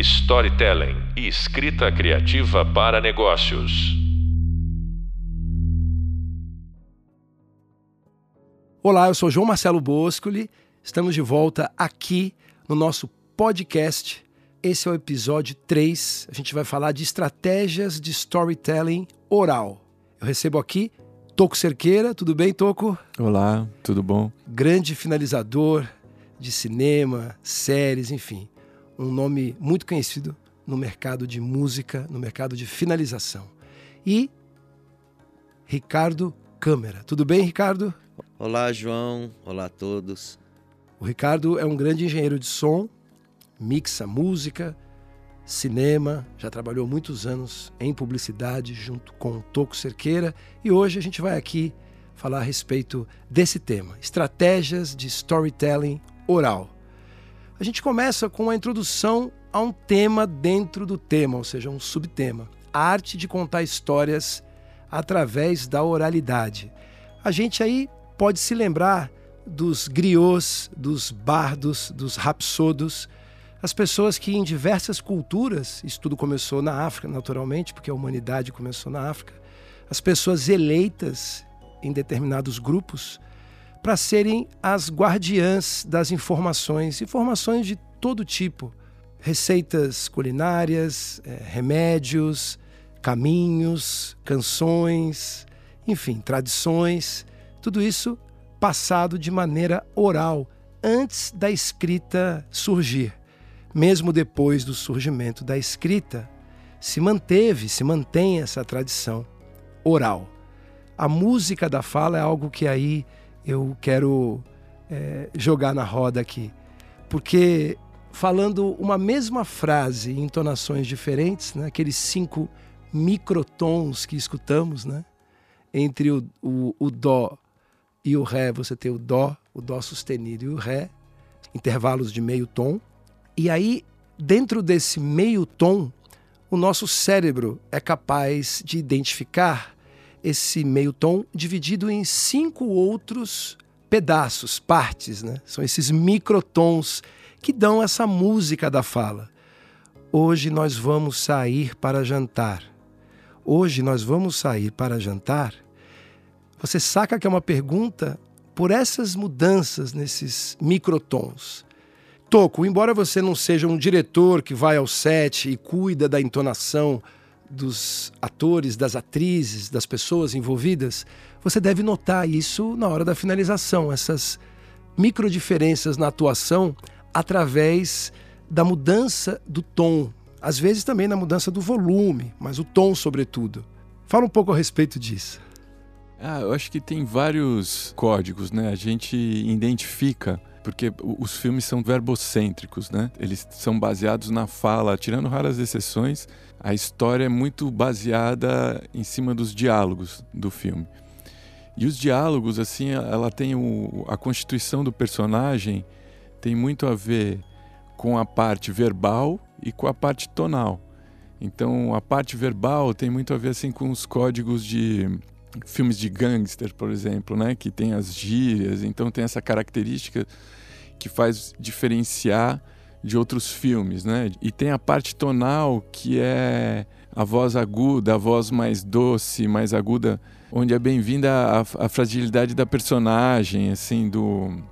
storytelling e escrita criativa para negócios. Olá, eu sou João Marcelo Boscoli. Estamos de volta aqui no nosso podcast. Esse é o episódio 3. A gente vai falar de estratégias de storytelling oral. Eu recebo aqui Toco Cerqueira. Tudo bem, Toco? Olá, tudo bom? Grande finalizador de cinema, séries, enfim. Um nome muito conhecido no mercado de música, no mercado de finalização. E Ricardo Câmara. Tudo bem, Ricardo? Olá, João. Olá a todos. O Ricardo é um grande engenheiro de som, mixa música, cinema, já trabalhou muitos anos em publicidade junto com o Toco Cerqueira e hoje a gente vai aqui falar a respeito desse tema, estratégias de storytelling oral. A gente começa com a introdução a um tema dentro do tema, ou seja, um subtema, a arte de contar histórias através da oralidade. A gente aí pode se lembrar dos griots, dos bardos, dos rapsodos, as pessoas que em diversas culturas, isso tudo começou na África, naturalmente, porque a humanidade começou na África, as pessoas eleitas em determinados grupos para serem as guardiãs das informações, informações de todo tipo, receitas culinárias, é, remédios, caminhos, canções, enfim, tradições, tudo isso passado de maneira oral antes da escrita surgir. Mesmo depois do surgimento da escrita, se manteve, se mantém essa tradição oral. A música da fala é algo que aí eu quero é, jogar na roda aqui, porque falando uma mesma frase em entonações diferentes, né, aqueles cinco microtons que escutamos, né, entre o, o, o dó e o ré, você tem o dó, o dó sustenido e o ré, intervalos de meio tom. E aí, dentro desse meio tom, o nosso cérebro é capaz de identificar esse meio tom dividido em cinco outros pedaços, partes, né? São esses microtons que dão essa música da fala. Hoje nós vamos sair para jantar. Hoje nós vamos sair para jantar. Você saca que é uma pergunta por essas mudanças nesses microtons. Toco, embora você não seja um diretor que vai ao set e cuida da entonação dos atores, das atrizes, das pessoas envolvidas, você deve notar isso na hora da finalização, essas micro diferenças na atuação através da mudança do tom, às vezes também na mudança do volume, mas o tom sobretudo. Fala um pouco a respeito disso. Ah, eu acho que tem vários códigos, né? A gente identifica porque os filmes são verbocêntricos, né? Eles são baseados na fala, tirando raras exceções, a história é muito baseada em cima dos diálogos do filme. E os diálogos, assim, ela tem o, a constituição do personagem tem muito a ver com a parte verbal e com a parte tonal. Então, a parte verbal tem muito a ver assim com os códigos de filmes de gangster, por exemplo, né, que tem as gírias, então tem essa característica que faz diferenciar de outros filmes, né? E tem a parte tonal que é a voz aguda, a voz mais doce, mais aguda, onde é bem-vinda a, a, fragilidade da personagem, assim, do,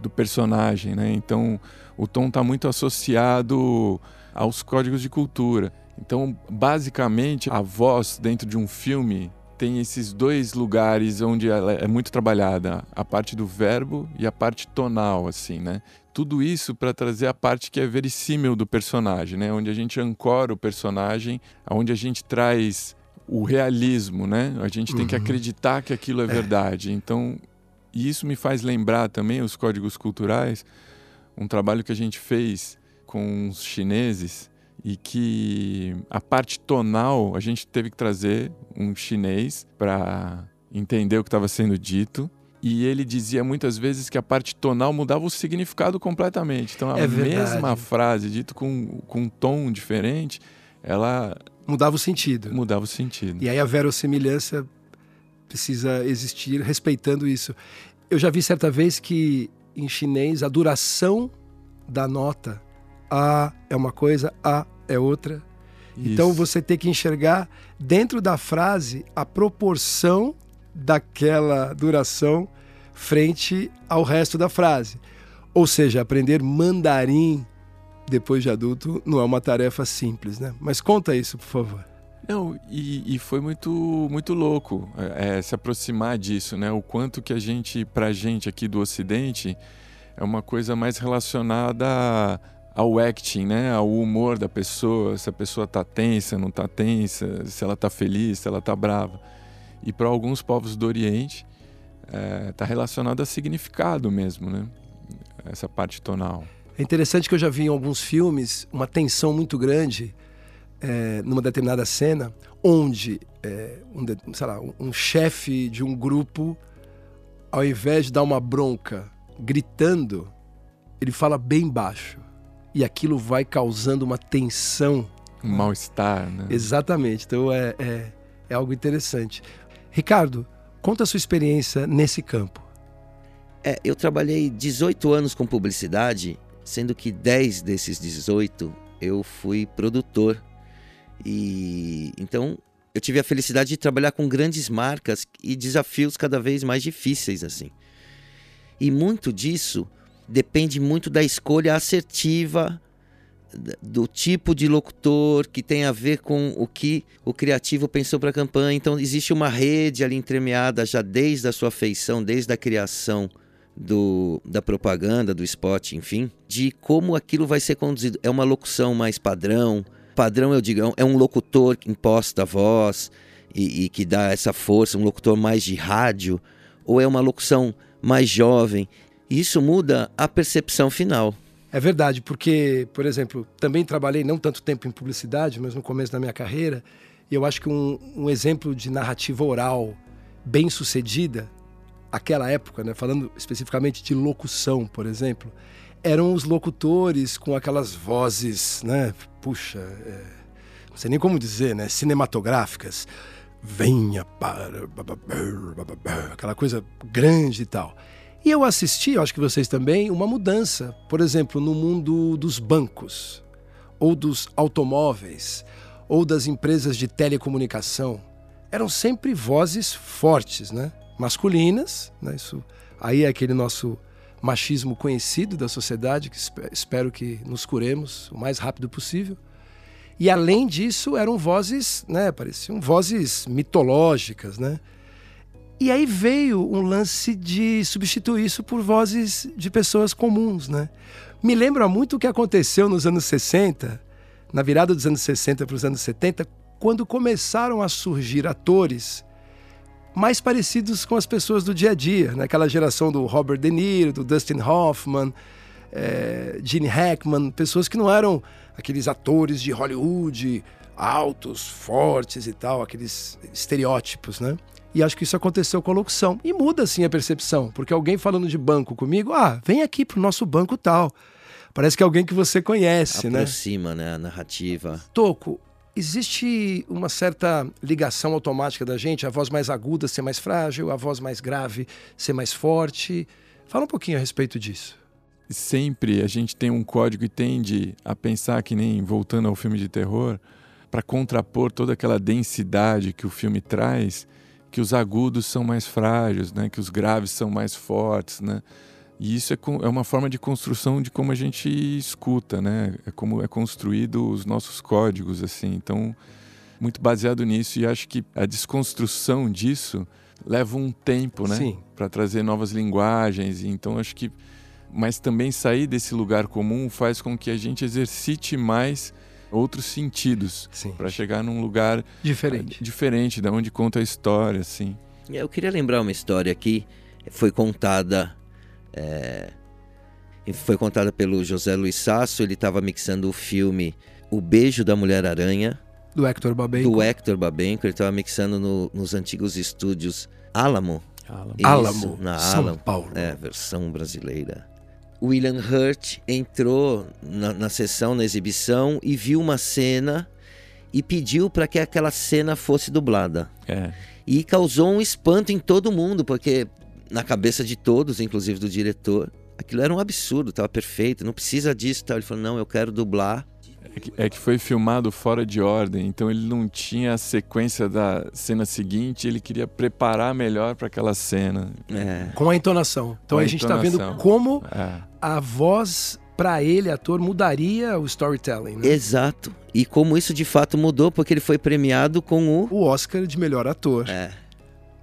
do personagem, né? Então, o tom está muito associado aos códigos de cultura. Então, basicamente, a voz dentro de um filme tem esses dois lugares onde ela é muito trabalhada, a parte do verbo e a parte tonal, assim, né? Tudo isso para trazer a parte que é verossímil do personagem, né? Onde a gente ancora o personagem, onde a gente traz o realismo, né? A gente tem uhum. que acreditar que aquilo é, é verdade. Então, isso me faz lembrar também os códigos culturais, um trabalho que a gente fez com os chineses e que a parte tonal a gente teve que trazer um chinês para entender o que estava sendo dito. E ele dizia muitas vezes que a parte tonal mudava o significado completamente. Então, a é mesma frase, dito com, com um tom diferente, ela. Mudava o sentido. Mudava o sentido. E aí a verossimilhança precisa existir respeitando isso. Eu já vi certa vez que em chinês a duração da nota A é uma coisa, A é outra. Então Isso. você tem que enxergar dentro da frase a proporção daquela duração frente ao resto da frase. Ou seja, aprender mandarim depois de adulto não é uma tarefa simples, né? Mas conta isso, por favor. Não, e, e foi muito, muito louco é, é, se aproximar disso, né? O quanto que a gente, pra gente aqui do Ocidente, é uma coisa mais relacionada ao acting, né? Ao humor da pessoa, se a pessoa tá tensa, não tá tensa, se ela tá feliz, se ela tá brava. E para alguns povos do Oriente, é, tá relacionado a significado mesmo, né? Essa parte tonal. É interessante que eu já vi em alguns filmes uma tensão muito grande é, numa determinada cena, onde é, um, sei lá, um, um chefe de um grupo, ao invés de dar uma bronca gritando, ele fala bem baixo. E aquilo vai causando uma tensão. Um mal-estar, né? Exatamente. Então é, é, é algo interessante. Ricardo, conta a sua experiência nesse campo. É, eu trabalhei 18 anos com publicidade, sendo que 10 desses 18 eu fui produtor. E então eu tive a felicidade de trabalhar com grandes marcas e desafios cada vez mais difíceis assim. E muito disso depende muito da escolha assertiva do tipo de locutor que tem a ver com o que o criativo pensou para a campanha. Então existe uma rede ali entremeada já desde a sua feição, desde a criação do, da propaganda, do spot, enfim, de como aquilo vai ser conduzido. É uma locução mais padrão. Padrão, eu digo, é um- é locutor que imposta a voz e, e que dá essa força, um locutor mais de rádio, ou é uma locução mais jovem. Isso muda a percepção final. É verdade, porque, por exemplo, também trabalhei não tanto tempo em publicidade, mas no começo da minha carreira, e eu acho que um, um exemplo de narrativa oral bem sucedida, aquela época, né, falando especificamente de locução, por exemplo, eram os locutores com aquelas vozes, né, puxa, é, não sei nem como dizer, né, cinematográficas. Venha para. aquela coisa grande e tal. E eu assisti, acho que vocês também, uma mudança, por exemplo, no mundo dos bancos, ou dos automóveis, ou das empresas de telecomunicação. Eram sempre vozes fortes, né? Masculinas, né? Isso aí é aquele nosso machismo conhecido da sociedade, que espe- espero que nos curemos o mais rápido possível. E além disso, eram vozes, né? Pareciam vozes mitológicas, né? E aí veio um lance de substituir isso por vozes de pessoas comuns, né? Me lembra muito o que aconteceu nos anos 60, na virada dos anos 60 para os anos 70, quando começaram a surgir atores mais parecidos com as pessoas do dia a dia, naquela geração do Robert De Niro, do Dustin Hoffman, eh, Gene Hackman, pessoas que não eram aqueles atores de Hollywood altos, fortes e tal, aqueles estereótipos, né? E acho que isso aconteceu com a locução. E muda sim a percepção, porque alguém falando de banco comigo, ah, vem aqui pro nosso banco tal. Parece que é alguém que você conhece, né? Aproxima, né, a narrativa. Toco, existe uma certa ligação automática da gente, a voz mais aguda ser mais frágil, a voz mais grave ser mais forte. Fala um pouquinho a respeito disso. sempre a gente tem um código e tende a pensar que nem voltando ao filme de terror, para contrapor toda aquela densidade que o filme traz, que os agudos são mais frágeis, né? Que os graves são mais fortes, né? E isso é, é uma forma de construção de como a gente escuta, né? É como é construído os nossos códigos, assim. Então, muito baseado nisso e acho que a desconstrução disso leva um tempo, né? Para trazer novas linguagens. Então, acho que mas também sair desse lugar comum faz com que a gente exercite mais outros sentidos para chegar num lugar Diferente. eh, diferente da onde conta a história, assim. Eu queria lembrar uma história aqui, foi contada. é, foi contada pelo José Luiz Sasso, ele estava mixando o filme O Beijo da Mulher-Aranha, Do Hector Babenco. do Hector Babenco, ele estava mixando no- nos antigos estúdios Alamo. Isso, Álamo, na São Alamo. Paulo. É, versão brasileira. William Hurt entrou na, na sessão, na exibição, e viu uma cena e pediu para que aquela cena fosse dublada. É. E causou um espanto em todo mundo, porque na cabeça de todos, inclusive do diretor, aquilo era um absurdo, estava perfeito, não precisa disso. Tal. Ele falou: não, eu quero dublar. É que, é que foi filmado fora de ordem, então ele não tinha a sequência da cena seguinte, ele queria preparar melhor para aquela cena. É, Com a entonação. Então a a gente está vendo como É. a voz para ele, ator, mudaria o storytelling. Né? exato. E como isso de fato mudou, porque ele foi premiado com o. O Oscar de melhor ator É,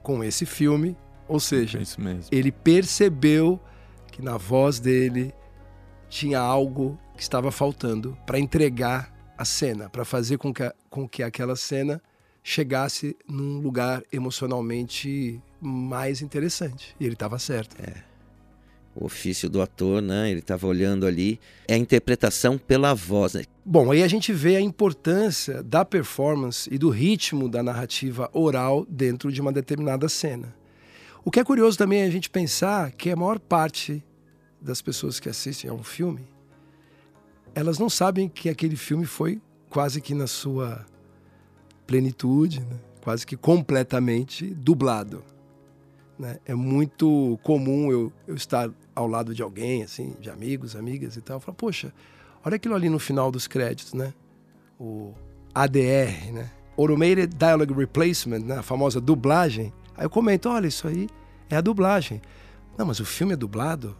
com esse filme. Ou É seja, isso mesmo. ele percebeu que na voz dele tinha algo que estava faltando para entregar a cena, para fazer com que, a- com que aquela cena chegasse num lugar emocionalmente mais interessante. E ele estava certo. o ofício do ator, né? Ele estava olhando ali. É a interpretação pela voz, né? Bom, aí a gente vê a importância da performance e do ritmo da narrativa oral dentro de uma determinada cena. O que é curioso também é a gente pensar que a maior parte das pessoas que assistem a um filme, elas não sabem que aquele filme foi quase que na sua plenitude, né? quase que completamente dublado. né? É muito comum eu, eu estar ao lado de alguém, assim, de amigos, amigas e tal, falar, poxa, olha aquilo ali no final dos créditos, né? O ADR, né? Automated Dialogue Replacement, né? A famosa dublagem. Aí eu comento, olha, isso aí é a dublagem. Não, mas o filme é dublado?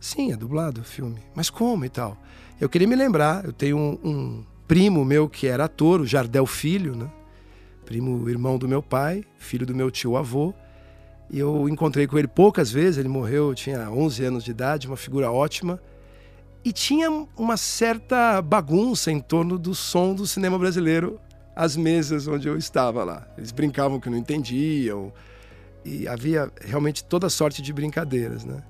Sim, é dublado o filme. Mas como e tal? Eu queria me lembrar, eu tenho um, um primo meu que era ator, o Jardel Filho, né? Primo, irmão do meu pai, filho do meu tio-avô. E eu encontrei com ele poucas vezes, ele morreu, eu tinha 11 anos de idade, uma figura ótima. E tinha uma certa bagunça em torno do som do cinema brasileiro, as mesas onde eu estava lá. Eles brincavam que não entendiam, e havia realmente toda sorte de brincadeiras, né?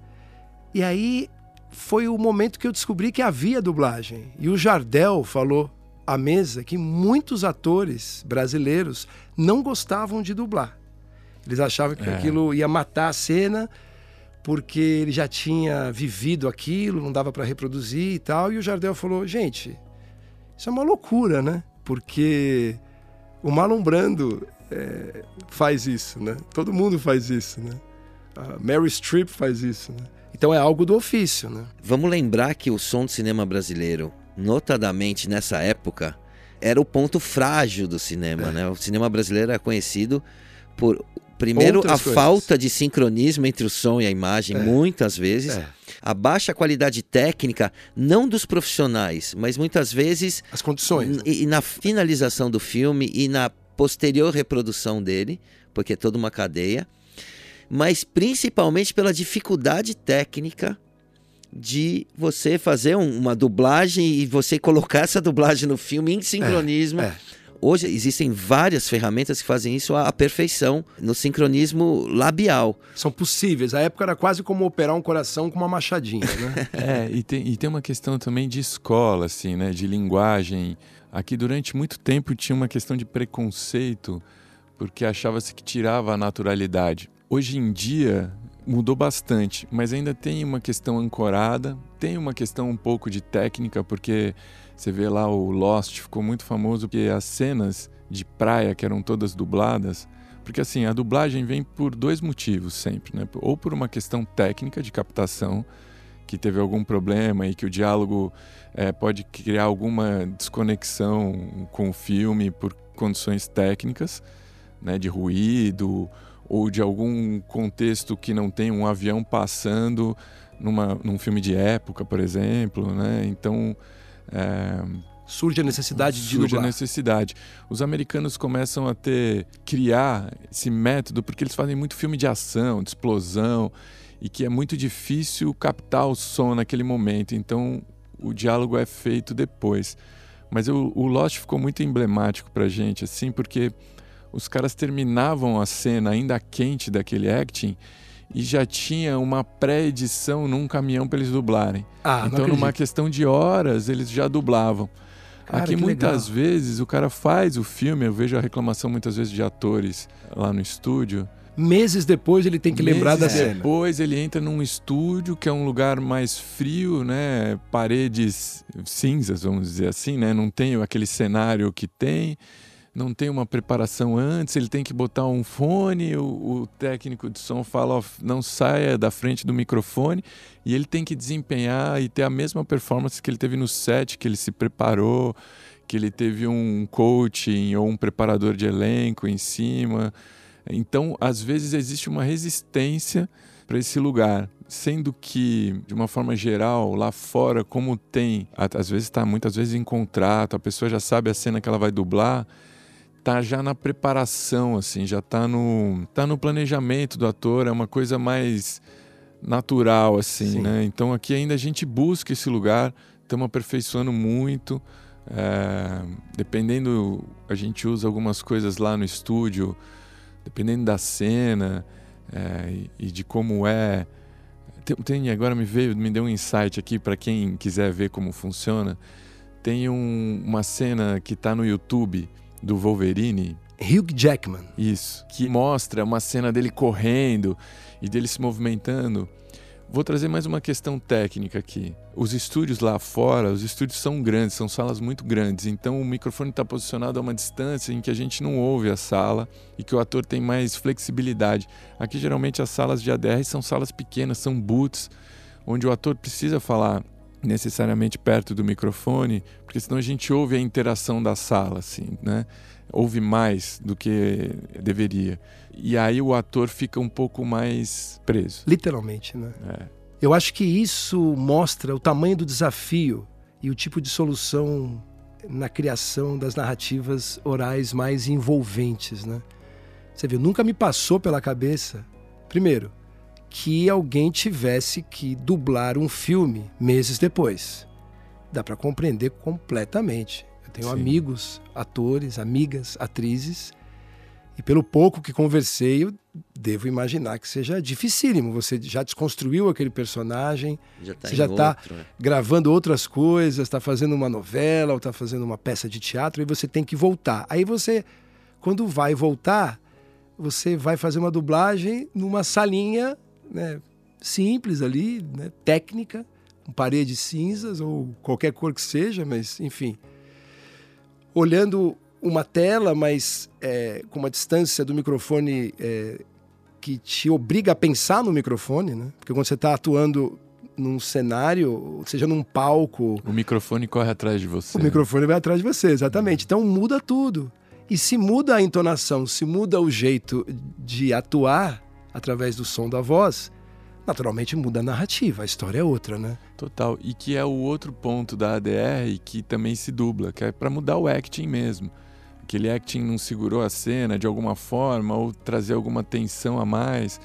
E aí foi o momento que eu descobri que havia dublagem. E o Jardel falou à mesa que muitos atores brasileiros não gostavam de dublar. Eles achavam que É. aquilo ia matar a cena porque ele já tinha vivido aquilo, não dava para reproduzir e tal. E o Jardel falou: gente, isso é uma loucura, né? Porque o Marlon Brando é, faz isso, né? Todo mundo faz isso, né? A Mary Streep faz isso, né? Então é algo do ofício, né? Vamos lembrar que o som do cinema brasileiro, notadamente nessa época, era o ponto frágil do cinema, né? O cinema brasileiro era conhecido por primeiro Outras a coisas. falta de sincronismo entre o som e a imagem, É. muitas vezes. É. A baixa qualidade técnica, não dos profissionais, mas muitas vezes As condições. né? e, e na finalização do filme e na posterior reprodução dele, porque é toda uma cadeia, mas principalmente pela dificuldade técnica de você fazer um- uma dublagem e você colocar essa dublagem no filme em sincronismo. é. Hoje existem várias ferramentas que fazem isso à à perfeição, no sincronismo labial. São possíveis. A época era quase como operar um coração com uma machadinha, né? É, e tem, e tem uma questão também de escola, assim, né? De linguagem. Aqui durante muito tempo tinha uma questão de preconceito, porque achava-se que tirava a naturalidade. Hoje em dia mudou bastante, mas ainda tem uma questão ancorada, tem uma questão um pouco de técnica, porque você vê lá o Lost ficou muito famoso porque as cenas de praia que eram todas dubladas, porque assim, a dublagem vem por dois motivos sempre, né? Ou por uma questão técnica de captação, que teve algum problema e que o diálogo eh, pode criar alguma desconexão com o filme por condições técnicas, né, de ruído ou de algum contexto que não tem um avião passando numa, num filme de época, por exemplo, né? Então eh, Surge a necessidade de surge a necessidade. Os americanos começam a ter criar esse método porque eles fazem muito filme de ação, de explosão e que é muito difícil captar o som naquele momento. Então o diálogo é feito depois. Mas eu- o Lost ficou muito emblemático pra gente assim, porque os caras terminavam a cena ainda quente daquele acting e já tinha uma pré-edição num caminhão para eles dublarem. Ah, então, numa questão de horas, eles já dublavam. Cara, Aqui muitas legal. vezes o cara faz o filme, eu vejo a reclamação muitas vezes de atores lá no estúdio. Meses depois ele tem que lembrar da Meses cena. Depois ele entra num estúdio que é um lugar mais frio, né? Paredes cinzas, vamos dizer assim, né? Não tem aquele cenário que tem. Não tem uma preparação antes, ele tem que botar um fone, o, o técnico de som fala, ó, não saia da frente do microfone, e ele tem que desempenhar e ter a mesma performance que ele teve no set, que ele se preparou, que ele teve um coaching ou um preparador de elenco em cima. Então, às vezes existe uma resistência para esse lugar, sendo que de uma forma geral lá fora, como tem, às vezes está muitas vezes em contrato, a pessoa já sabe a cena que ela vai dublar, tá já na preparação assim, já tá no tá no planejamento do ator, é uma coisa mais natural assim, Sim. né? Então aqui ainda a gente busca esse lugar, estamos aperfeiçoando muito. É, dependendo, a gente usa algumas coisas lá no estúdio, dependendo da cena é, e, e, de como é. Tem, tem, agora me veio, me deu um insight aqui para quem quiser ver como funciona. Tem um, uma cena que está no YouTube do Wolverine. Hugh Jackman. Isso. Que mostra uma cena dele correndo e dele se movimentando. Vou trazer mais uma questão técnica aqui. Os estúdios lá fora, os estúdios são grandes, são salas muito grandes, então o microfone está posicionado a uma distância em que a gente não ouve a sala e que o ator tem mais flexibilidade. Aqui geralmente as salas de ADR são salas pequenas, são booths, onde o ator precisa falar necessariamente perto do microfone, porque senão a gente ouve a interação da sala, assim, né? Ouve mais do que deveria. E aí o ator fica um pouco mais preso. Literalmente, né? É. Eu acho que isso mostra o tamanho do desafio e o tipo de solução na criação das narrativas orais mais envolventes, né? Você viu, nunca me passou pela cabeça, primeiro, que alguém tivesse que dublar um filme meses depois. Dá para compreender completamente. Eu tenho Sim. amigos, atores, amigas, atrizes, e pelo pouco que conversei, eu devo imaginar que seja dificílimo. Você já desconstruiu aquele personagem, já tá você já está né? gravando outras coisas, está fazendo uma novela ou está fazendo uma peça de teatro e você tem que voltar. Aí você, quando vai voltar, você vai fazer uma dublagem numa salinha né, simples ali, né, técnica, com paredes cinzas ou qualquer cor que seja, mas enfim. Olhando uma tela, mas é, com uma distância do microfone é, que te obriga a pensar no microfone, né? Porque quando você está atuando num cenário, seja num palco. O microfone corre atrás de você. O microfone vai atrás de você, exatamente. Então muda tudo. E se muda a entonação, se muda o jeito de atuar através do som da voz, naturalmente muda a narrativa, a história é outra, né? Total. E que é o outro ponto da ADR que também se dubla, que é para mudar o acting mesmo aquele acting não segurou a cena de alguma forma ou trazer alguma tensão a mais.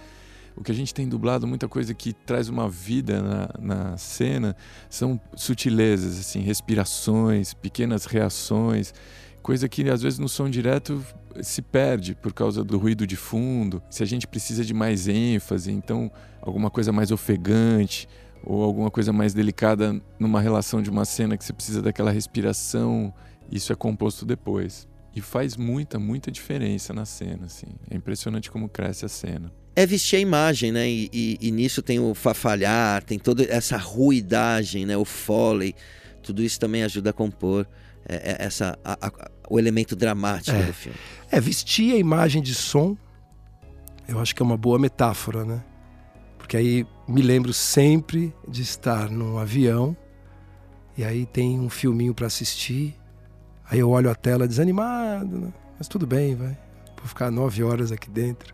O que a gente tem dublado, muita coisa que traz uma vida na, na cena, são sutilezas, assim, respirações, pequenas reações, coisa que às vezes no som direto se perde por causa do ruído de fundo. Se a gente precisa de mais ênfase, então alguma coisa mais ofegante ou alguma coisa mais delicada numa relação de uma cena que você precisa daquela respiração, isso é composto depois. E faz muita, muita diferença na cena, assim. É impressionante como cresce a cena. É vestir a imagem, né? E, e, e nisso tem o fafalhar, tem toda essa ruidagem, né? O foley. Tudo isso também ajuda a compor é, é, essa, a, a, o elemento dramático é. do filme. É, vestir a imagem de som, eu acho que é uma boa metáfora, né? Porque aí me lembro sempre de estar num avião e aí tem um filminho para assistir Aí eu olho a tela desanimado, né? mas tudo bem, vai. Vou ficar nove horas aqui dentro.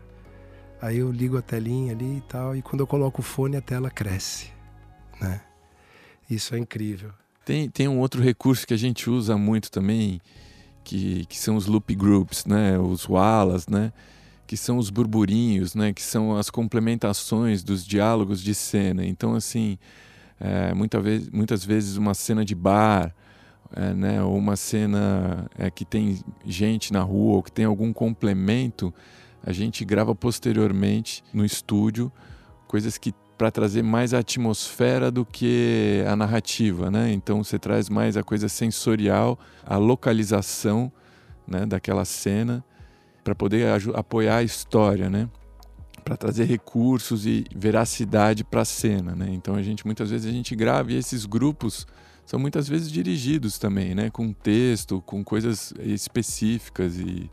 Aí eu ligo a telinha ali e tal, e quando eu coloco o fone a tela cresce, né? Isso é incrível. Tem, tem um outro recurso que a gente usa muito também, que, que são os loop groups, né? Os walas, né? Que são os burburinhos, né? Que são as complementações dos diálogos de cena. Então, assim, é, muita vez, muitas vezes uma cena de bar é, né, ou uma cena é, que tem gente na rua ou que tem algum complemento, a gente grava posteriormente no estúdio coisas que para trazer mais a atmosfera do que a narrativa, né? Então você traz mais a coisa sensorial, a localização, né, daquela cena para poder apoiar a história, né? Para trazer recursos e veracidade para a cena, né? Então a gente muitas vezes a gente grava e esses grupos são muitas vezes dirigidos também, né? Com texto, com coisas específicas e,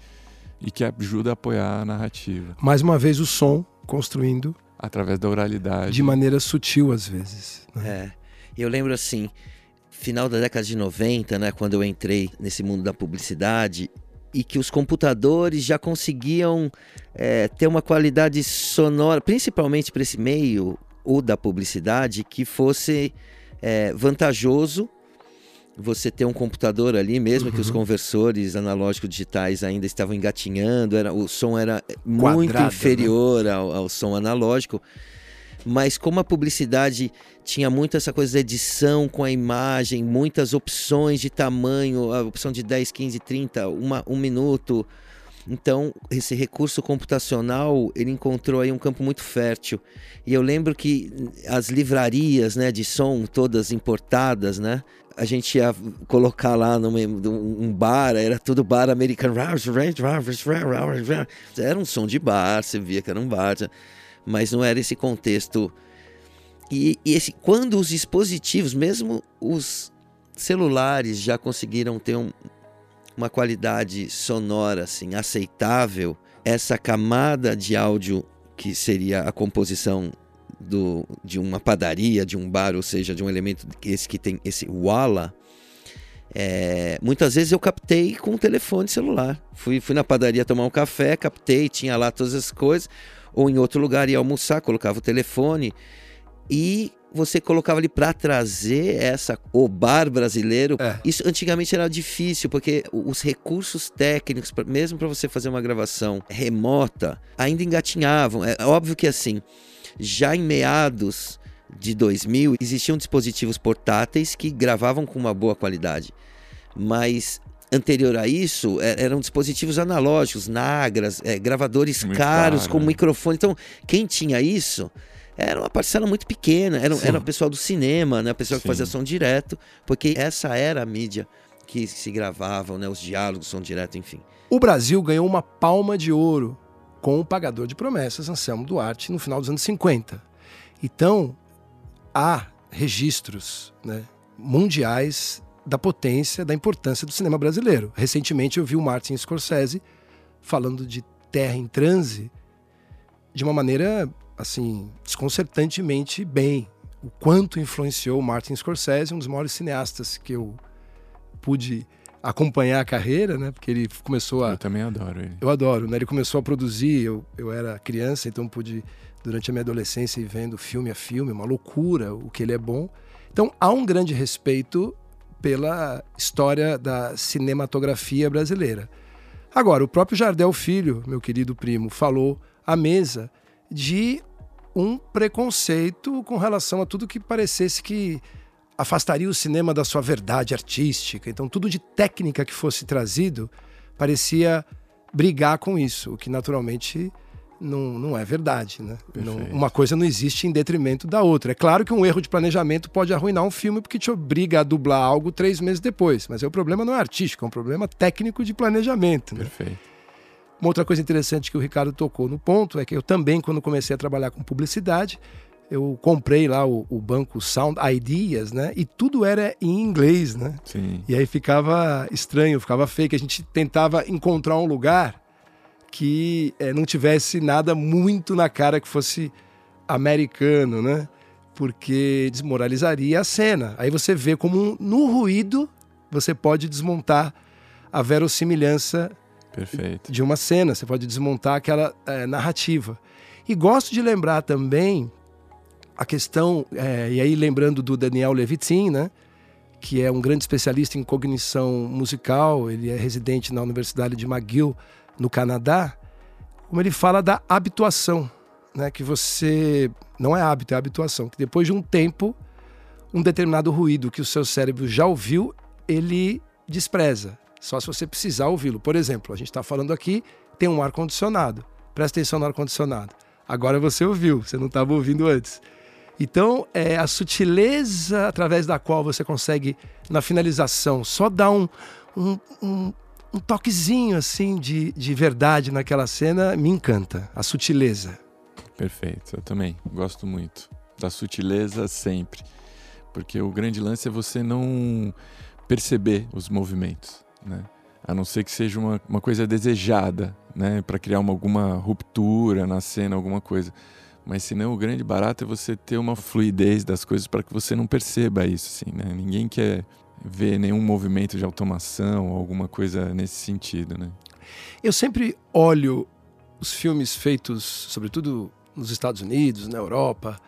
e que ajuda a apoiar a narrativa. Mais uma vez, o som construindo. Através da oralidade. De maneira sutil, às vezes. Né? É. Eu lembro assim, final da década de 90, né? Quando eu entrei nesse mundo da publicidade, e que os computadores já conseguiam é, ter uma qualidade sonora, principalmente para esse meio, o da publicidade, que fosse é, vantajoso você ter um computador ali, mesmo uhum. que os uhum. conversores analógicos digitais ainda estavam engatinhando, era, o som era muito Quadrado, né? inferior né? ao, ao, som analógico. Mas como a publicidade tinha muito essa coisa da edição com a imagem, muitas opções de tamanho, a opção de 10, 15, 30, uma, um minuto, então, esse recurso computacional, ele encontrou aí um campo muito fértil. E eu lembro que as livrarias, né, de som, todas importadas, né, a gente ia colocar lá num um bar, era tudo bar americano. Era um som de bar, você via que era um bar, mas não era esse contexto. E, e esse, quando os dispositivos, mesmo os celulares, já conseguiram ter um, uma qualidade sonora assim aceitável, essa camada de áudio que seria a composição do, de uma padaria, de um bar, ou seja, de um elemento esse que tem esse wala, é, muitas vezes eu captei com o telefone celular. Fui, fui na padaria tomar um café, captei, tinha lá todas as coisas, ou em outro lugar ia almoçar, colocava o telefone e você colocava ali para trazer essa o bar brasileiro. É. Isso antigamente era difícil porque os recursos técnicos, mesmo para você fazer uma gravação remota, ainda engatinhavam. É óbvio que assim, já em meados de 2000 existiam dispositivos portáteis que gravavam com uma boa qualidade, mas anterior a isso é, eram dispositivos analógicos, nagras, é, gravadores Muito caros caro, com né? microfone. Então, quem tinha isso era uma parcela muito pequena, era, era o pessoal do cinema, né? o pessoal Sim. que fazia som direto, porque essa era a mídia que se gravavam, né? os diálogos, som direto, enfim. O Brasil ganhou uma palma de ouro com o pagador de promessas, Anselmo Duarte, no final dos anos 50. Então, há registros né, mundiais da potência, da importância do cinema brasileiro. Recentemente eu vi o Martin Scorsese falando de Terra em Transe de uma maneira assim, desconcertantemente bem. O quanto influenciou Martin Scorsese, um dos maiores cineastas que eu pude acompanhar a carreira, né? Porque ele começou a. Eu também adoro ele. Eu adoro, né? Ele começou a produzir, eu, eu era criança, então pude, durante a minha adolescência, ir vendo filme a filme, uma loucura o que ele é bom. Então há um grande respeito pela história da cinematografia brasileira. Agora, o próprio Jardel Filho, meu querido primo, falou à mesa de um preconceito com relação a tudo que parecesse que afastaria o cinema da sua verdade artística. Então, tudo de técnica que fosse trazido parecia brigar com isso, o que naturalmente não, não é verdade. Né? Não, uma coisa não existe em detrimento da outra. É claro que um erro de planejamento pode arruinar um filme porque te obriga a dublar algo três meses depois, mas o problema não é artístico, é um problema técnico de planejamento. Né? Uma outra coisa interessante que o Ricardo tocou no ponto é que eu também, quando comecei a trabalhar com publicidade, eu comprei lá o, o, banco Sound Ideas, né? E tudo era em inglês, né? Sim. E aí ficava estranho, ficava feio, que a gente tentava encontrar um lugar que é, não tivesse nada muito na cara que fosse americano, né? Porque desmoralizaria a cena. Aí você vê como no ruído você pode desmontar a verossimilhança Perfeito. de uma cena, você pode desmontar aquela é, narrativa. E gosto de lembrar também a questão, é, e aí lembrando do Daniel Levitin, né, que é um grande especialista em cognição musical, ele é residente na Universidade de McGill, no Canadá, como ele fala da habituação, né, que você não é hábito, é habituação, que depois de um tempo, um determinado ruído que o seu cérebro já ouviu, ele despreza. Só se você precisar ouvi-lo. Por exemplo, a gente está falando aqui, tem um ar-condicionado. Presta atenção no ar-condicionado. Agora você ouviu, você não estava ouvindo antes. Então, é a sutileza através da qual você consegue, na finalização, só dar um, um, um, um toquezinho assim de, de verdade naquela cena me encanta. A sutileza. Perfeito, eu também gosto muito. Da sutileza sempre Porque o grande lance é você não perceber os movimentos, né? A não ser que seja uma, uma coisa desejada, né? Para criar uma, alguma ruptura na cena, alguma coisa. Mas senão o grande barato é você ter uma fluidez das coisas para que você não perceba isso, assim, né? Ninguém quer ver nenhum movimento de automação ou alguma coisa nesse sentido, né? Eu sempre olho os filmes feitos, sobretudo nos Estados Unidos, na Europa,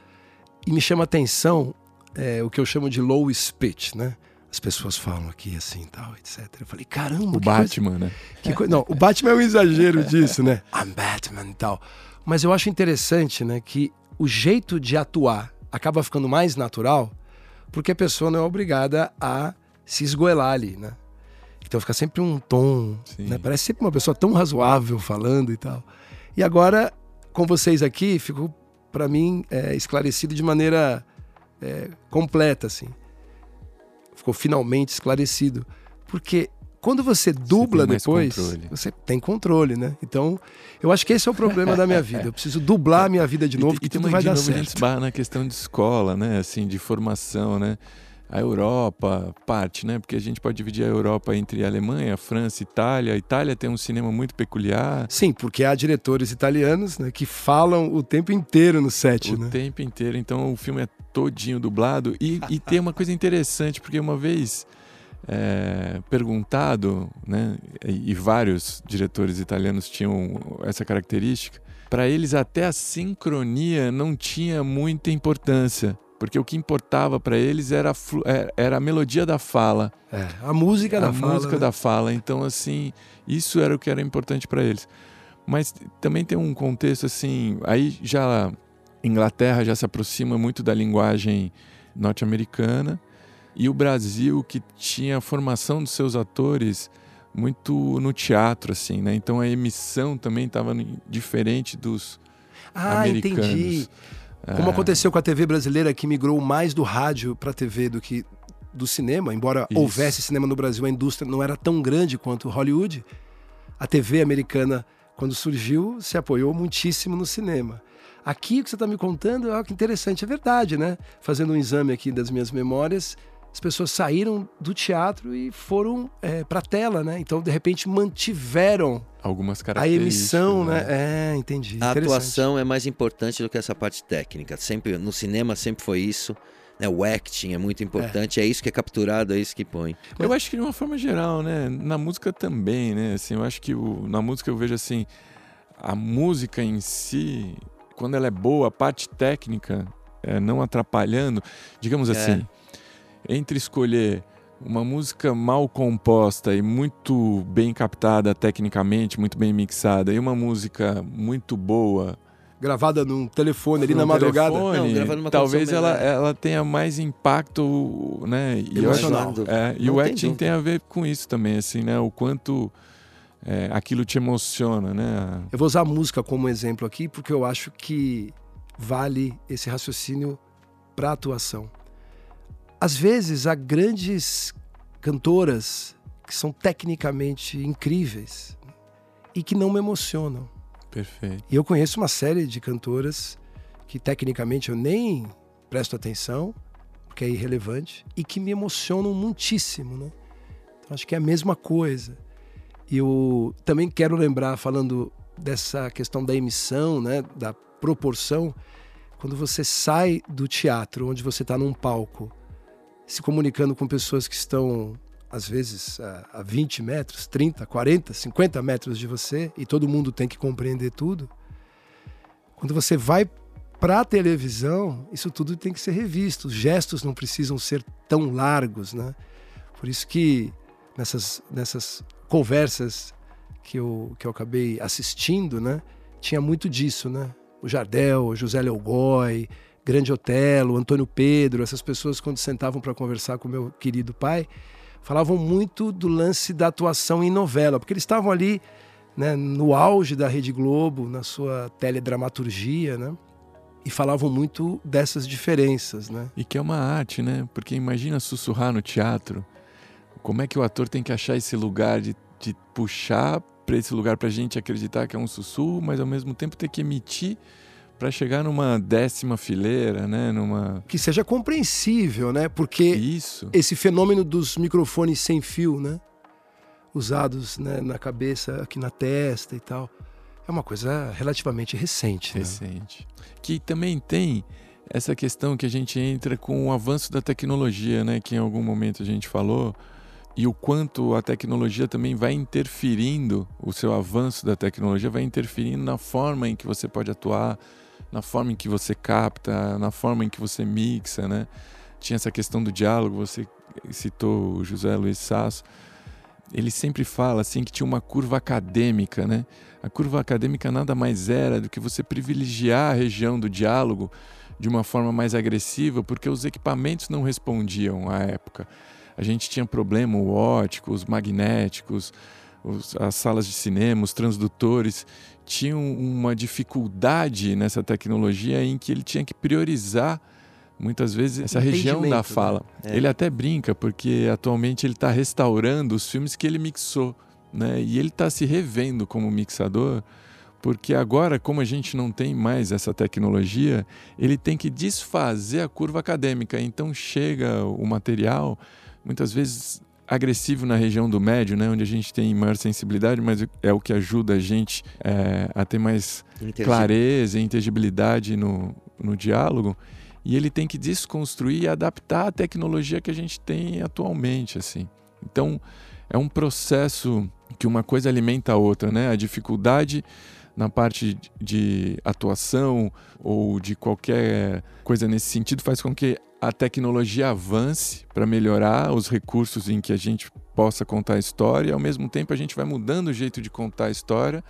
e me chama a atenção é, o que eu chamo de low speech, né? As pessoas falam aqui assim tal, etc. Eu falei, caramba, o Batman, coisa, né? Que coisa, não, o Batman é um exagero disso, né? I'm Batman e tal. Mas eu acho interessante, né, que o jeito de atuar acaba ficando mais natural porque a pessoa não é obrigada a se esgoelar ali, né? Então fica sempre um tom, né? Parece sempre uma pessoa tão razoável falando e tal. E agora, com vocês aqui, ficou para mim é, esclarecido de maneira é, completa, assim. Ficou finalmente esclarecido. Porque quando você dubla você depois, controle. você tem controle, né? Então, eu acho que esse é o problema da minha vida. Eu preciso dublar a minha vida de novo, e, que e tudo vai dar certo. A gente esbarra na questão de escola, né? Assim, de formação, né? A Europa parte, né? Porque a gente pode dividir a Europa entre a Alemanha, a França, Itália. A Itália tem um cinema muito peculiar. Sim, porque há diretores italianos né, que falam o tempo inteiro no set, o né? Tempo inteiro. Então o filme é todinho dublado. E, e tem uma coisa interessante, porque uma vez é, perguntado, né? E vários diretores italianos tinham essa característica. Para eles até a sincronia não tinha muita importância porque o que importava para eles era a, é, era a melodia da fala. É, a música a da fala. A música né? da fala. Então, assim, isso era o que era importante para eles. Mas também tem um contexto assim, aí já Inglaterra já se aproxima muito da linguagem norte-americana e o Brasil que tinha a formação dos seus atores muito no teatro assim, né? Então a emissão também estava diferente dos ah, americanos. entendi. Como é. aconteceu com a TV brasileira, que migrou mais do rádio para a TV do que do cinema, embora Isso. houvesse cinema no Brasil, a indústria não era tão grande quanto Hollywood. A TV americana, quando surgiu, se apoiou muitíssimo no cinema. Aqui, o que você está me contando é algo interessante, é verdade, né? Fazendo um exame aqui das minhas memórias, as pessoas saíram do teatro e foram é, para a tela, né? Então, de repente, mantiveram algumas características. A emissão, né? né? É, entendi. A atuação é mais importante do que essa parte técnica. Sempre no cinema sempre foi isso. Né? O acting é muito importante. É. é isso que é capturado, é isso que põe. Eu acho que de uma forma geral, né? Na música também, né? Assim, eu acho que o, na música eu vejo assim a música em si, quando ela é boa, a parte técnica é, não atrapalhando, digamos é. assim entre escolher uma música mal composta e muito bem captada tecnicamente, muito bem mixada, e uma música muito boa. Gravada num telefone ali num na madrugada. Telefone, Não, talvez ela, ela tenha mais impacto, né? E Emocional. Acho, é, e o acting tem a ver com isso também, assim, né? O quanto é, aquilo te emociona, né? Eu vou usar a música como exemplo aqui, porque eu acho que vale esse raciocínio para atuação. Às vezes há grandes cantoras que são tecnicamente incríveis e que não me emocionam. Perfeito. E eu conheço uma série de cantoras que tecnicamente eu nem presto atenção, porque é irrelevante, e que me emocionam muitíssimo, né? Então acho que é a mesma coisa. E eu também quero lembrar, falando dessa questão da emissão, né, da proporção, quando você sai do teatro, onde você está num palco, se comunicando com pessoas que estão, às vezes, a, 20 metros, 30, 40, 50 metros de você, e todo mundo tem que compreender tudo. Quando você vai para a televisão, isso tudo tem que ser revisto. Os gestos não precisam ser tão largos, né? Por isso que nessas, nessas conversas que eu, que eu acabei assistindo, né? Tinha muito disso, né? O Jardel, o José Leogói, Grande Otelo, Antônio Pedro, essas pessoas quando sentavam para conversar com meu querido pai, falavam muito do lance da atuação em novela, porque eles estavam ali né, no auge da Rede Globo, na sua teledramaturgia, né? E falavam muito dessas diferenças, né? E que é uma arte, né? Porque imagina sussurrar no teatro. Como é que o ator tem que achar esse lugar de, de puxar para esse lugar para a gente acreditar que é um sussurro, mas ao mesmo tempo ter que emitir para chegar numa décima fileira, né? Numa que seja compreensível, né? Porque isso. esse fenômeno dos microfones sem fio, né? Usados né, na cabeça, aqui na testa e tal, é uma coisa relativamente recente. Né? Recente. Que também tem essa questão que a gente entra com o avanço da tecnologia, né? Que em algum momento a gente falou e o quanto a tecnologia também vai interferindo, o seu avanço da tecnologia vai interferindo na forma em que você pode atuar, na forma em que você capta, na forma em que você mixa, né? Tinha essa questão do diálogo, você citou o José Luiz Sasso. Ele sempre fala assim que tinha uma curva acadêmica, né? A curva acadêmica nada mais era do que você privilegiar a região do diálogo de uma forma mais agressiva, porque os equipamentos não respondiam à época. A gente tinha problema o óptico, os magnéticos, os, as salas de cinema, os transdutores tinham uma dificuldade nessa tecnologia em que ele tinha que priorizar muitas vezes essa região da né? fala. Né? É. Ele até brinca porque atualmente ele está restaurando os filmes que ele mixou, né? E ele está se revendo como mixador porque agora, como a gente não tem mais essa tecnologia, ele tem que desfazer a curva acadêmica. Então chega o material muitas vezes agressivo na região do médio, né, onde a gente tem maior sensibilidade, mas é o que ajuda a gente é, a ter mais clareza e inteligibilidade no, no diálogo. E ele tem que desconstruir e adaptar a tecnologia que a gente tem atualmente, assim. Então, é um processo que uma coisa alimenta a outra, né? A dificuldade na parte de atuação ou de qualquer coisa nesse sentido faz com que a tecnologia avance para melhorar os recursos em que a gente possa contar a história, e ao mesmo tempo a gente vai mudando o jeito de contar a história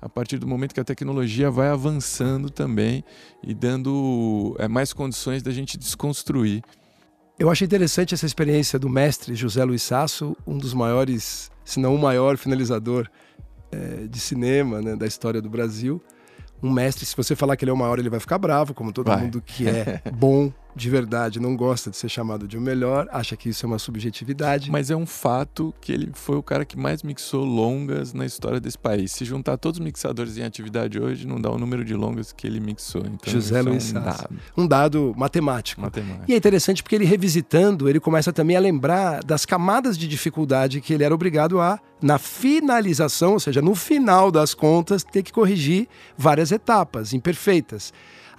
a partir do momento que a tecnologia vai avançando também e dando é, mais condições da gente desconstruir. Eu achei interessante essa experiência do mestre José Luiz Sasso, um dos maiores, se não o maior finalizador é, de cinema né, da história do Brasil um mestre, se você falar que ele é o maior, ele vai ficar bravo, como todo vai. mundo que é bom de verdade não gosta de ser chamado de o melhor, acha que isso é uma subjetividade. Mas é um fato que ele foi o cara que mais mixou longas na história desse país. Se juntar todos os mixadores em atividade hoje, não dá o número de longas que ele mixou. Então, José Luiz é um dado. um dado matemático. matemático. E é interessante porque ele revisitando, ele começa também a lembrar das camadas de dificuldade que ele era obrigado a, na finalização, ou seja, no final das contas, ter que corrigir várias etapas imperfeitas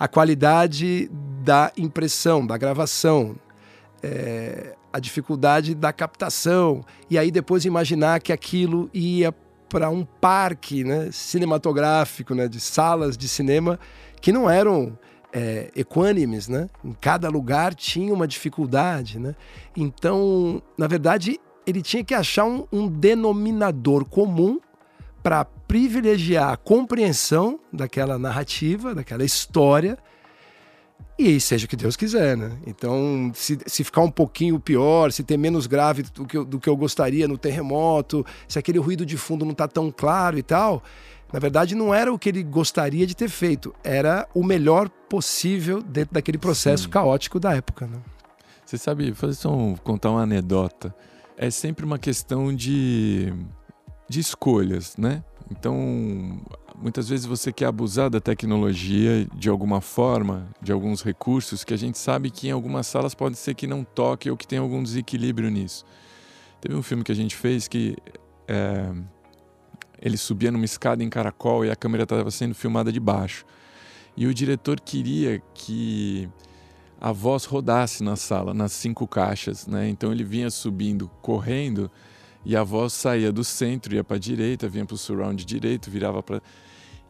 a qualidade da impressão, da gravação, é, a dificuldade da captação, e aí depois imaginar que aquilo ia para um parque né, cinematográfico, né, de salas de cinema que não eram é, equânimes, né? Em cada lugar tinha uma dificuldade, né? Então, na verdade, ele tinha que achar um, um denominador comum para privilegiar a compreensão daquela narrativa, daquela história, e seja o que Deus quiser, né? Então, se, se ficar um pouquinho pior, se ter menos grave do que, eu, do que eu gostaria no terremoto, se aquele ruído de fundo não está tão claro e tal, na verdade não era o que ele gostaria de ter feito, era o melhor possível dentro daquele processo Sim. caótico da época, né? Você sabe, fazer só um, contar uma anedota. É sempre uma questão de, de escolhas, né? Então, muitas vezes você quer abusar da tecnologia de alguma forma, de alguns recursos que a gente sabe que em algumas salas pode ser que não toque ou que tem algum desequilíbrio nisso. Teve um filme que a gente fez que é, ele subia numa escada em caracol e a câmera estava sendo filmada de baixo. E o diretor queria que a voz rodasse na sala, nas cinco caixas, né? Então ele vinha subindo, correndo e a voz saía do centro, ia para a direita, vinha para o surround direito, virava para.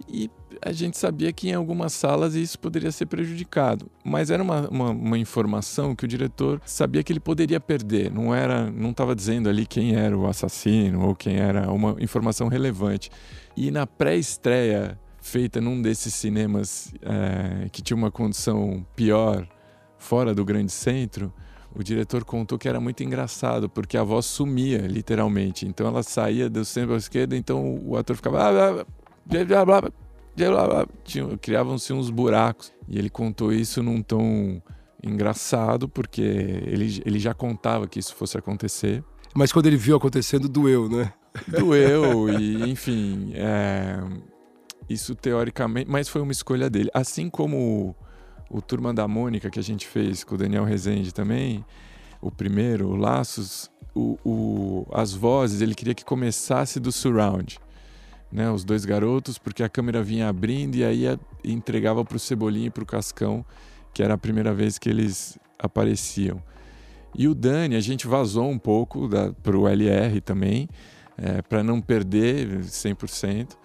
E a gente sabia que em algumas salas isso poderia ser prejudicado, mas era uma, uma, uma informação que o diretor sabia que ele poderia perder. Não era, não estava dizendo ali quem era o assassino ou quem era uma informação relevante. E na pré-estreia feita num desses cinemas é, que tinha uma condição pior, fora do grande centro, o diretor contou que era muito engraçado, porque a voz sumia, literalmente. Então ela saía do centro à esquerda, então o ator ficava. Criavam-se uns buracos. E ele contou isso num tom engraçado, porque ele, ele já contava que isso fosse acontecer. Mas quando ele viu acontecendo, doeu, né? Doeu, e enfim. É... isso teoricamente, mas foi uma escolha dele. Assim como o, Turma da Mônica que a gente fez com o Daniel Rezende também, o primeiro, o Laços, o, o, as vozes, ele queria que começasse do surround. Né, os dois garotos, porque a câmera vinha abrindo e aí entregava para o Cebolinha e para o Cascão, que era a primeira vez que eles apareciam. E o Dani, a gente vazou um pouco para o LR também, é, para não perder 100%,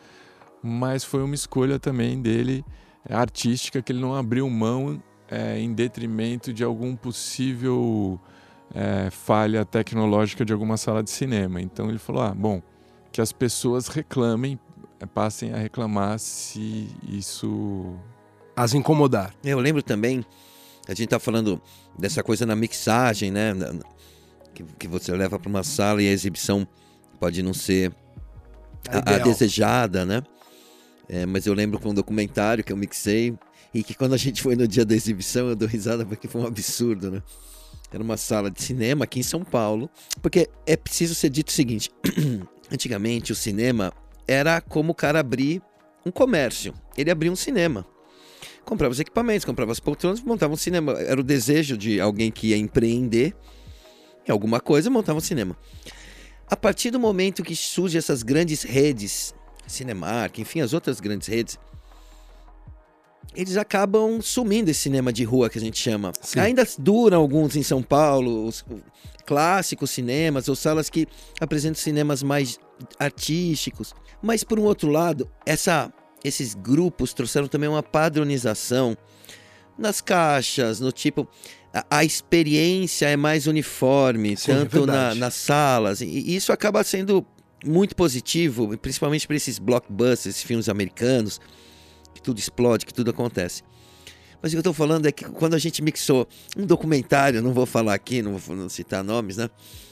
mas foi uma escolha também dele artística que ele não abriu mão é, em detrimento de algum possível é, falha tecnológica de alguma sala de cinema. Então ele falou: ah, bom, que as pessoas reclamem, é, passem a reclamar se isso. As incomodar. Eu lembro também, a gente tá falando dessa coisa na mixagem, né? Que, que você leva para uma sala e a exibição pode não ser a, a desejada, né? É, mas eu lembro com um documentário que eu mixei e que quando a gente foi no dia da exibição eu dou risada porque foi um absurdo, né? Era uma sala de cinema aqui em São Paulo, porque é preciso ser dito o seguinte: antigamente o cinema era como o cara abrir um comércio. Ele abria um cinema. Comprava os equipamentos, comprava as poltronas, montava um cinema. Era o desejo de alguém que ia empreender em alguma coisa, montava um cinema. A partir do momento que surgem essas grandes redes Cinemark, enfim, as outras grandes redes, eles acabam sumindo esse cinema de rua que a gente chama. Sim. Ainda duram alguns em São Paulo, os clássicos cinemas ou salas que apresentam cinemas mais artísticos. Mas por um outro lado, essa, esses grupos trouxeram também uma padronização nas caixas, no tipo a, a experiência é mais uniforme, Sim, é tanto é na, nas salas. E isso acaba sendo muito positivo, principalmente para esses blockbusters, esses filmes americanos, que tudo explode, que tudo acontece. Mas o que eu estou falando é que quando a gente mixou um documentário, não vou falar aqui, não vou citar nomes, né?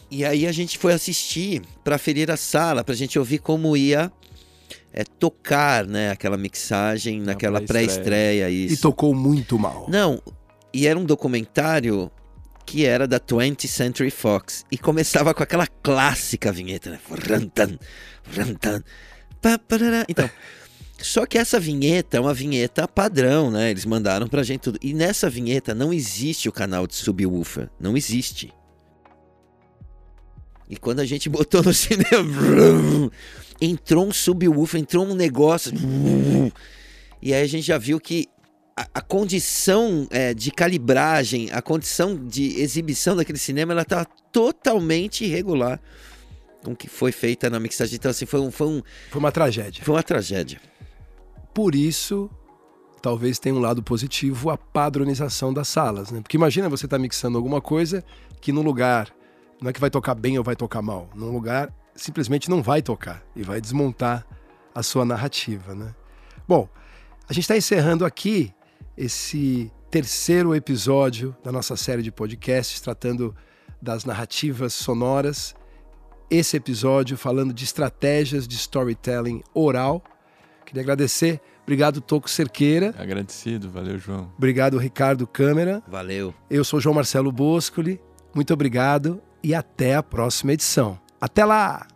E aí a gente foi assistir para ferir a sala, para a gente ouvir como ia é, tocar, né? Aquela mixagem naquela pré-estreia. Pré e tocou muito mal. Não, e era um documentário que era da 20th Century Fox. E começava com aquela clássica vinheta, né? Então, só que essa vinheta é uma vinheta padrão, né? Eles mandaram pra gente tudo. E nessa vinheta não existe o canal de subwoofer. Não existe. E quando a gente botou no cinema, entrou um subwoofer, entrou um negócio. E aí a gente já viu que a, a condição é, de calibragem, a condição de exibição daquele cinema, ela tá totalmente irregular com o que foi feita na mixagem. Então, assim, foi um, foi um. Foi uma tragédia. Foi uma tragédia. Por isso, talvez tenha um lado positivo a padronização das salas, né? Porque imagina você tá mixando alguma coisa que no lugar não é que vai tocar bem ou vai tocar mal, num lugar simplesmente não vai tocar e vai desmontar a sua narrativa, né? Bom, a gente está encerrando aqui esse terceiro episódio da nossa série de podcasts tratando das narrativas sonoras. Esse episódio falando de estratégias de storytelling oral. Queria agradecer. Obrigado, Toco Cerqueira. Agradecido, valeu, João. Obrigado, Ricardo Câmara. Valeu. Eu sou João Marcelo Boscoli. Muito obrigado e até a próxima edição. Até lá!